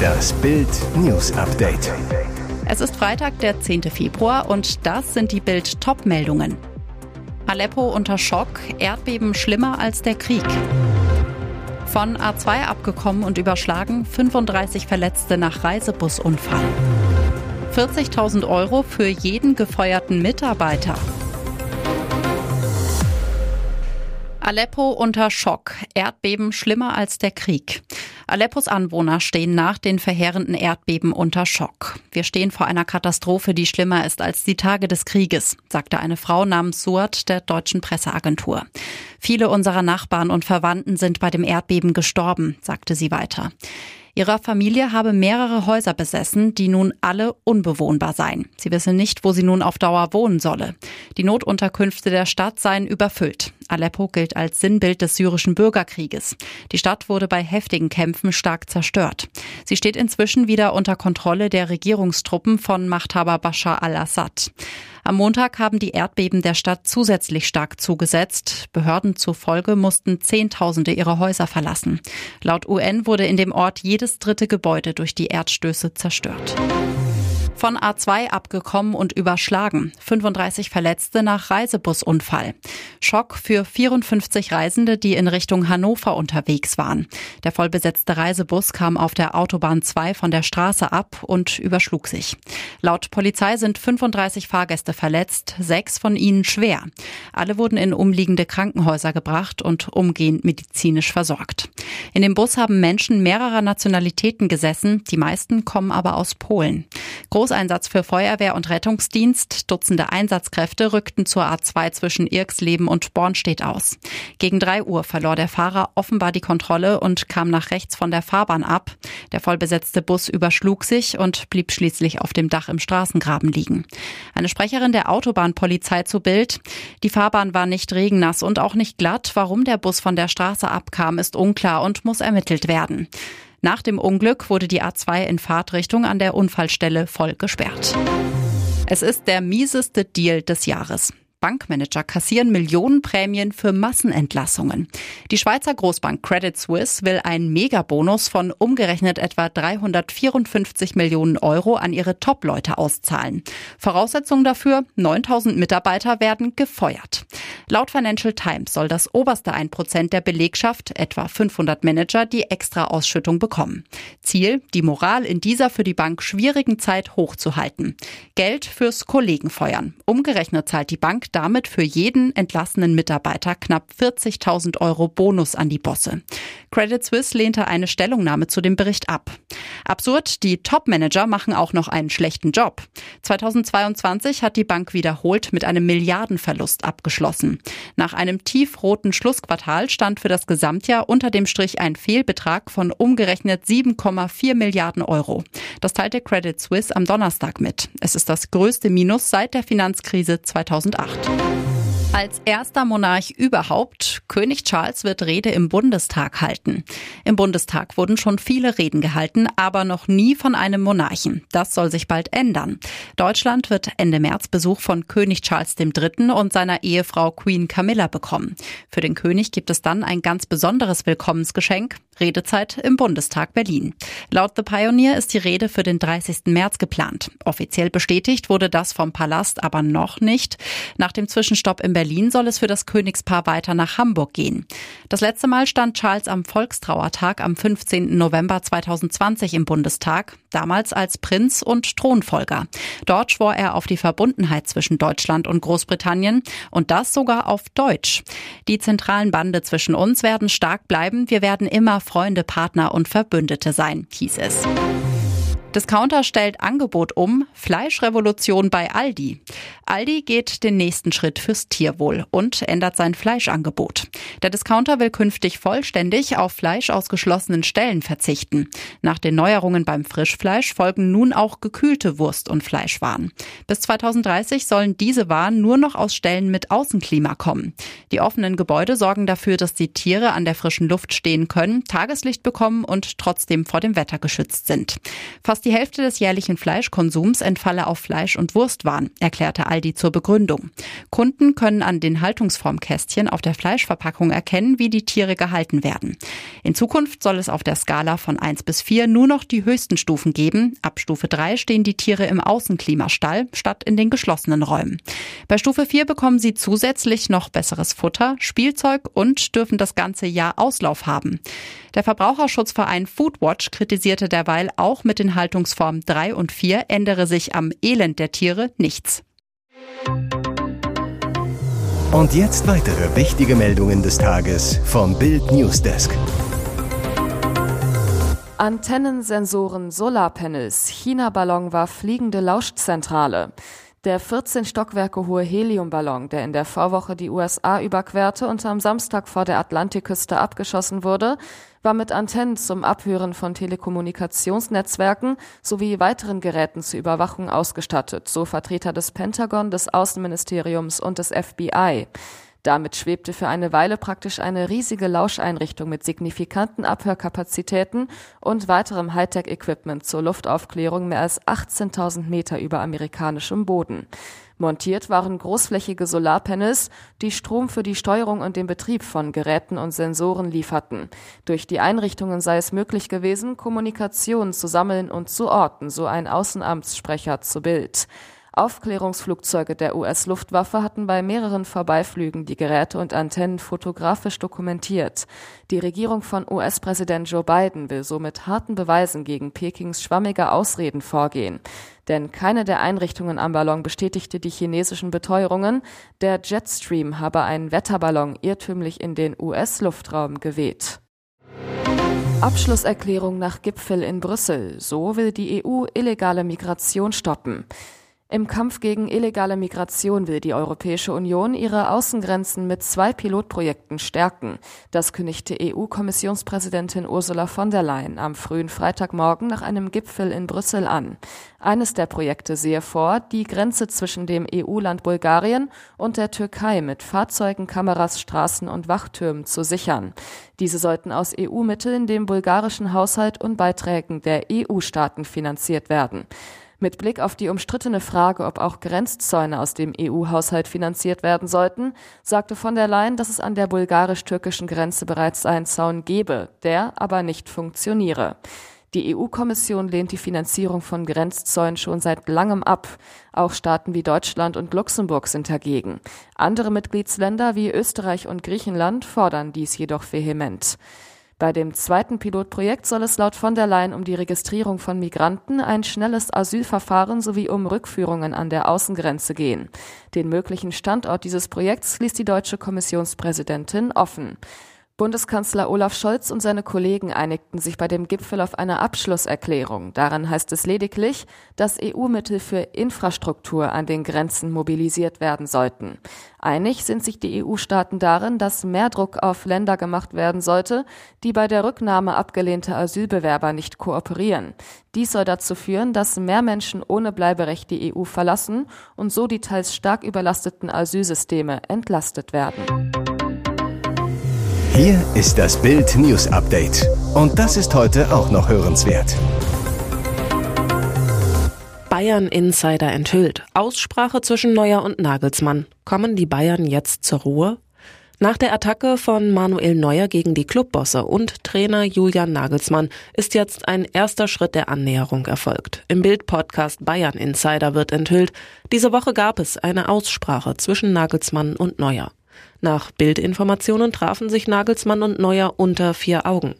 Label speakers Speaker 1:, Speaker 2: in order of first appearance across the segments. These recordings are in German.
Speaker 1: Das Bild News Update.
Speaker 2: Es ist Freitag, der 10. Februar und das sind die Bild Top-Meldungen. Aleppo unter Schock, Erdbeben schlimmer als der Krieg. Von A2 abgekommen und überschlagen, 35 Verletzte nach Reisebusunfall. 40.000 Euro für jeden gefeuerten Mitarbeiter. Aleppo unter Schock. Erdbeben schlimmer als der Krieg. Aleppos Anwohner stehen nach den verheerenden Erdbeben unter Schock. Wir stehen vor einer Katastrophe, die schlimmer ist als die Tage des Krieges, sagte eine Frau namens Suat der deutschen Presseagentur. Viele unserer Nachbarn und Verwandten sind bei dem Erdbeben gestorben, sagte sie weiter. Ihrer Familie habe mehrere Häuser besessen, die nun alle unbewohnbar seien. Sie wisse nicht, wo sie nun auf Dauer wohnen solle. Die Notunterkünfte der Stadt seien überfüllt. Aleppo gilt als Sinnbild des syrischen Bürgerkrieges. Die Stadt wurde bei heftigen Kämpfen stark zerstört. Sie steht inzwischen wieder unter Kontrolle der Regierungstruppen von Machthaber Bashar al-Assad. Am Montag haben die Erdbeben der Stadt zusätzlich stark zugesetzt. Behörden zufolge mussten Zehntausende ihre Häuser verlassen. Laut UN wurde in dem Ort jedes dritte Gebäude durch die Erdstöße zerstört. Von A2 abgekommen und überschlagen. 35 Verletzte nach Reisebusunfall. Schock für 54 Reisende, die in Richtung Hannover unterwegs waren. Der vollbesetzte Reisebus kam auf der Autobahn 2 von der Straße ab und überschlug sich. Laut Polizei sind 35 Fahrgäste verletzt, sechs von ihnen schwer. Alle wurden in umliegende Krankenhäuser gebracht und umgehend medizinisch versorgt. In dem Bus haben Menschen mehrerer Nationalitäten gesessen, die meisten kommen aber aus Polen. Großeinsatz für Feuerwehr und Rettungsdienst. Dutzende Einsatzkräfte rückten zur A2 zwischen Irksleben und Bornstedt aus. Gegen drei Uhr verlor der Fahrer offenbar die Kontrolle und kam nach rechts von der Fahrbahn ab. Der vollbesetzte Bus überschlug sich und blieb schließlich auf dem Dach im Straßengraben liegen. Eine Sprecherin der Autobahnpolizei zu Bild. Die Fahrbahn war nicht regennass und auch nicht glatt. Warum der Bus von der Straße abkam, ist unklar und muss ermittelt werden. Nach dem Unglück wurde die A2 in Fahrtrichtung an der Unfallstelle voll gesperrt. Es ist der mieseste Deal des Jahres. Bankmanager kassieren Millionenprämien für Massenentlassungen. Die Schweizer Großbank Credit Suisse will einen Megabonus von umgerechnet etwa 354 Millionen Euro an ihre Top-Leute auszahlen. Voraussetzung dafür, 9000 Mitarbeiter werden gefeuert. Laut Financial Times soll das oberste 1% der Belegschaft, etwa 500 Manager, die extra Ausschüttung bekommen. Ziel, die Moral in dieser für die Bank schwierigen Zeit hochzuhalten. Geld fürs Kollegenfeuern. Umgerechnet zahlt die Bank damit für jeden entlassenen Mitarbeiter knapp 40.000 Euro Bonus an die Bosse. Credit Suisse lehnte eine Stellungnahme zu dem Bericht ab. Absurd, die Top-Manager machen auch noch einen schlechten Job. 2022 hat die Bank wiederholt mit einem Milliardenverlust abgeschlossen. Nach einem tiefroten Schlussquartal stand für das Gesamtjahr unter dem Strich ein Fehlbetrag von umgerechnet 7,4 Milliarden Euro. Das teilte Credit Suisse am Donnerstag mit. Es ist das größte Minus seit der Finanzkrise 2008. left. Als erster Monarch überhaupt, König Charles wird Rede im Bundestag halten. Im Bundestag wurden schon viele Reden gehalten, aber noch nie von einem Monarchen. Das soll sich bald ändern. Deutschland wird Ende März Besuch von König Charles III. und seiner Ehefrau Queen Camilla bekommen. Für den König gibt es dann ein ganz besonderes Willkommensgeschenk, Redezeit im Bundestag Berlin. Laut The Pioneer ist die Rede für den 30. März geplant. Offiziell bestätigt wurde das vom Palast aber noch nicht. Nach dem Zwischenstopp in Berlin soll es für das Königspaar weiter nach Hamburg gehen. Das letzte Mal stand Charles am Volkstrauertag am 15. November 2020 im Bundestag, damals als Prinz und Thronfolger. Dort schwor er auf die Verbundenheit zwischen Deutschland und Großbritannien und das sogar auf Deutsch. Die zentralen Bande zwischen uns werden stark bleiben. Wir werden immer Freunde, Partner und Verbündete sein, hieß es. Discounter stellt Angebot um, Fleischrevolution bei Aldi. Aldi geht den nächsten Schritt fürs Tierwohl und ändert sein Fleischangebot. Der Discounter will künftig vollständig auf Fleisch aus geschlossenen Stellen verzichten. Nach den Neuerungen beim Frischfleisch folgen nun auch gekühlte Wurst- und Fleischwaren. Bis 2030 sollen diese Waren nur noch aus Stellen mit Außenklima kommen. Die offenen Gebäude sorgen dafür, dass die Tiere an der frischen Luft stehen können, Tageslicht bekommen und trotzdem vor dem Wetter geschützt sind. Fast Fast die Hälfte des jährlichen Fleischkonsums entfalle auf Fleisch- und Wurstwaren, erklärte Aldi zur Begründung. Kunden können an den Haltungsformkästchen auf der Fleischverpackung erkennen, wie die Tiere gehalten werden. In Zukunft soll es auf der Skala von 1 bis 4 nur noch die höchsten Stufen geben. Ab Stufe 3 stehen die Tiere im Außenklimastall statt in den geschlossenen Räumen. Bei Stufe 4 bekommen sie zusätzlich noch besseres Futter, Spielzeug und dürfen das ganze Jahr Auslauf haben. Der Verbraucherschutzverein Foodwatch kritisierte derweil auch mit den Haltungsformen 3 und 4 ändere sich am Elend der Tiere nichts.
Speaker 1: Und jetzt weitere wichtige Meldungen des Tages vom Bild Newsdesk.
Speaker 3: Antennensensoren, Solarpanels, China-Ballon war fliegende Lauschzentrale. Der 14 Stockwerke hohe Heliumballon, der in der Vorwoche die USA überquerte und am Samstag vor der Atlantikküste abgeschossen wurde, war mit Antennen zum Abhören von Telekommunikationsnetzwerken sowie weiteren Geräten zur Überwachung ausgestattet, so Vertreter des Pentagon, des Außenministeriums und des FBI. Damit schwebte für eine Weile praktisch eine riesige Lauscheinrichtung mit signifikanten Abhörkapazitäten und weiterem Hightech-Equipment zur Luftaufklärung mehr als 18.000 Meter über amerikanischem Boden. Montiert waren großflächige Solarpanels, die Strom für die Steuerung und den Betrieb von Geräten und Sensoren lieferten. Durch die Einrichtungen sei es möglich gewesen, Kommunikation zu sammeln und zu orten, so ein Außenamtssprecher zu Bild. Aufklärungsflugzeuge der US-Luftwaffe hatten bei mehreren Vorbeiflügen die Geräte und Antennen fotografisch dokumentiert. Die Regierung von US-Präsident Joe Biden will so mit harten Beweisen gegen Pekings schwammige Ausreden vorgehen. Denn keine der Einrichtungen am Ballon bestätigte die chinesischen Beteuerungen, der Jetstream habe einen Wetterballon irrtümlich in den US-Luftraum geweht. Abschlusserklärung nach Gipfel in Brüssel. So will die EU illegale Migration stoppen. Im Kampf gegen illegale Migration will die Europäische Union ihre Außengrenzen mit zwei Pilotprojekten stärken. Das kündigte EU-Kommissionspräsidentin Ursula von der Leyen am frühen Freitagmorgen nach einem Gipfel in Brüssel an. Eines der Projekte sehe vor, die Grenze zwischen dem EU-Land Bulgarien und der Türkei mit Fahrzeugen, Kameras, Straßen und Wachtürmen zu sichern. Diese sollten aus EU-Mitteln, dem bulgarischen Haushalt und Beiträgen der EU-Staaten finanziert werden. Mit Blick auf die umstrittene Frage, ob auch Grenzzäune aus dem EU-Haushalt finanziert werden sollten, sagte von der Leyen, dass es an der bulgarisch-türkischen Grenze bereits einen Zaun gebe, der aber nicht funktioniere. Die EU-Kommission lehnt die Finanzierung von Grenzzäunen schon seit langem ab. Auch Staaten wie Deutschland und Luxemburg sind dagegen. Andere Mitgliedsländer wie Österreich und Griechenland fordern dies jedoch vehement. Bei dem zweiten Pilotprojekt soll es laut von der Leyen um die Registrierung von Migranten, ein schnelles Asylverfahren sowie um Rückführungen an der Außengrenze gehen. Den möglichen Standort dieses Projekts ließ die deutsche Kommissionspräsidentin offen. Bundeskanzler Olaf Scholz und seine Kollegen einigten sich bei dem Gipfel auf eine Abschlusserklärung. Daran heißt es lediglich, dass EU-Mittel für Infrastruktur an den Grenzen mobilisiert werden sollten. Einig sind sich die EU-Staaten darin, dass mehr Druck auf Länder gemacht werden sollte, die bei der Rücknahme abgelehnter Asylbewerber nicht kooperieren. Dies soll dazu führen, dass mehr Menschen ohne Bleiberecht die EU verlassen und so die teils stark überlasteten Asylsysteme entlastet werden.
Speaker 1: Hier ist das Bild News Update. Und das ist heute auch noch hörenswert.
Speaker 4: Bayern Insider enthüllt. Aussprache zwischen Neuer und Nagelsmann. Kommen die Bayern jetzt zur Ruhe? Nach der Attacke von Manuel Neuer gegen die Clubbosse und Trainer Julian Nagelsmann ist jetzt ein erster Schritt der Annäherung erfolgt. Im Bild-Podcast Bayern Insider wird enthüllt, diese Woche gab es eine Aussprache zwischen Nagelsmann und Neuer. Nach Bildinformationen trafen sich Nagelsmann und Neuer unter vier Augen.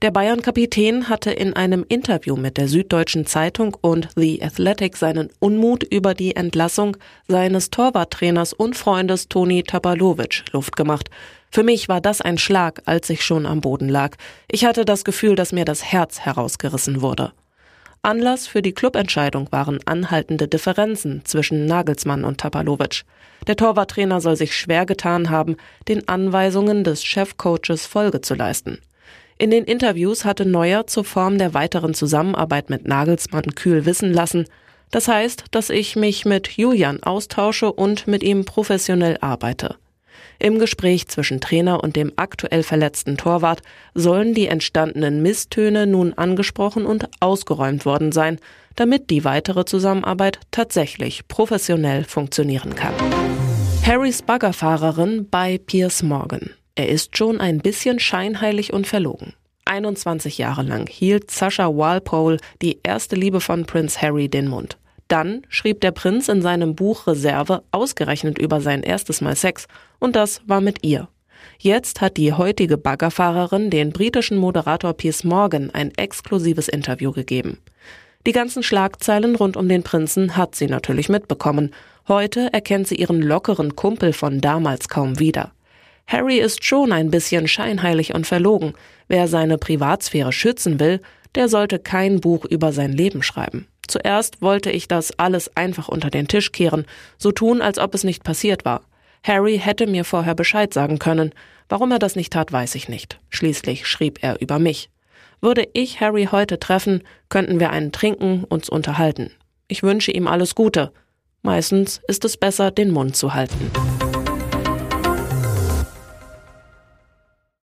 Speaker 4: Der Bayern-Kapitän hatte in einem Interview mit der Süddeutschen Zeitung und The Athletic seinen Unmut über die Entlassung seines Torwarttrainers und Freundes Toni Tapalovic Luft gemacht. Für mich war das ein Schlag, als ich schon am Boden lag. Ich hatte das Gefühl, dass mir das Herz herausgerissen wurde. Anlass für die Clubentscheidung waren anhaltende Differenzen zwischen Nagelsmann und Tapalovic. Der Torwarttrainer soll sich schwer getan haben, den Anweisungen des Chefcoaches Folge zu leisten. In den Interviews hatte Neuer zur Form der weiteren Zusammenarbeit mit Nagelsmann kühl wissen lassen, das heißt, dass ich mich mit Julian austausche und mit ihm professionell arbeite. Im Gespräch zwischen Trainer und dem aktuell verletzten Torwart sollen die entstandenen Misstöne nun angesprochen und ausgeräumt worden sein, damit die weitere Zusammenarbeit tatsächlich professionell funktionieren kann. Harrys Baggerfahrerin bei Piers Morgan. Er ist schon ein bisschen scheinheilig und verlogen. 21 Jahre lang hielt Sascha Walpole, die erste Liebe von Prinz Harry, den Mund. Dann schrieb der Prinz in seinem Buch Reserve ausgerechnet über sein erstes Mal Sex, und das war mit ihr. Jetzt hat die heutige Baggerfahrerin den britischen Moderator Piers Morgan ein exklusives Interview gegeben. Die ganzen Schlagzeilen rund um den Prinzen hat sie natürlich mitbekommen. Heute erkennt sie ihren lockeren Kumpel von damals kaum wieder. Harry ist schon ein bisschen scheinheilig und verlogen. Wer seine Privatsphäre schützen will, der sollte kein Buch über sein Leben schreiben. Zuerst wollte ich das alles einfach unter den Tisch kehren, so tun, als ob es nicht passiert war. Harry hätte mir vorher Bescheid sagen können. Warum er das nicht tat, weiß ich nicht. Schließlich schrieb er über mich. Würde ich Harry heute treffen, könnten wir einen trinken, uns unterhalten. Ich wünsche ihm alles Gute. Meistens ist es besser, den Mund zu halten.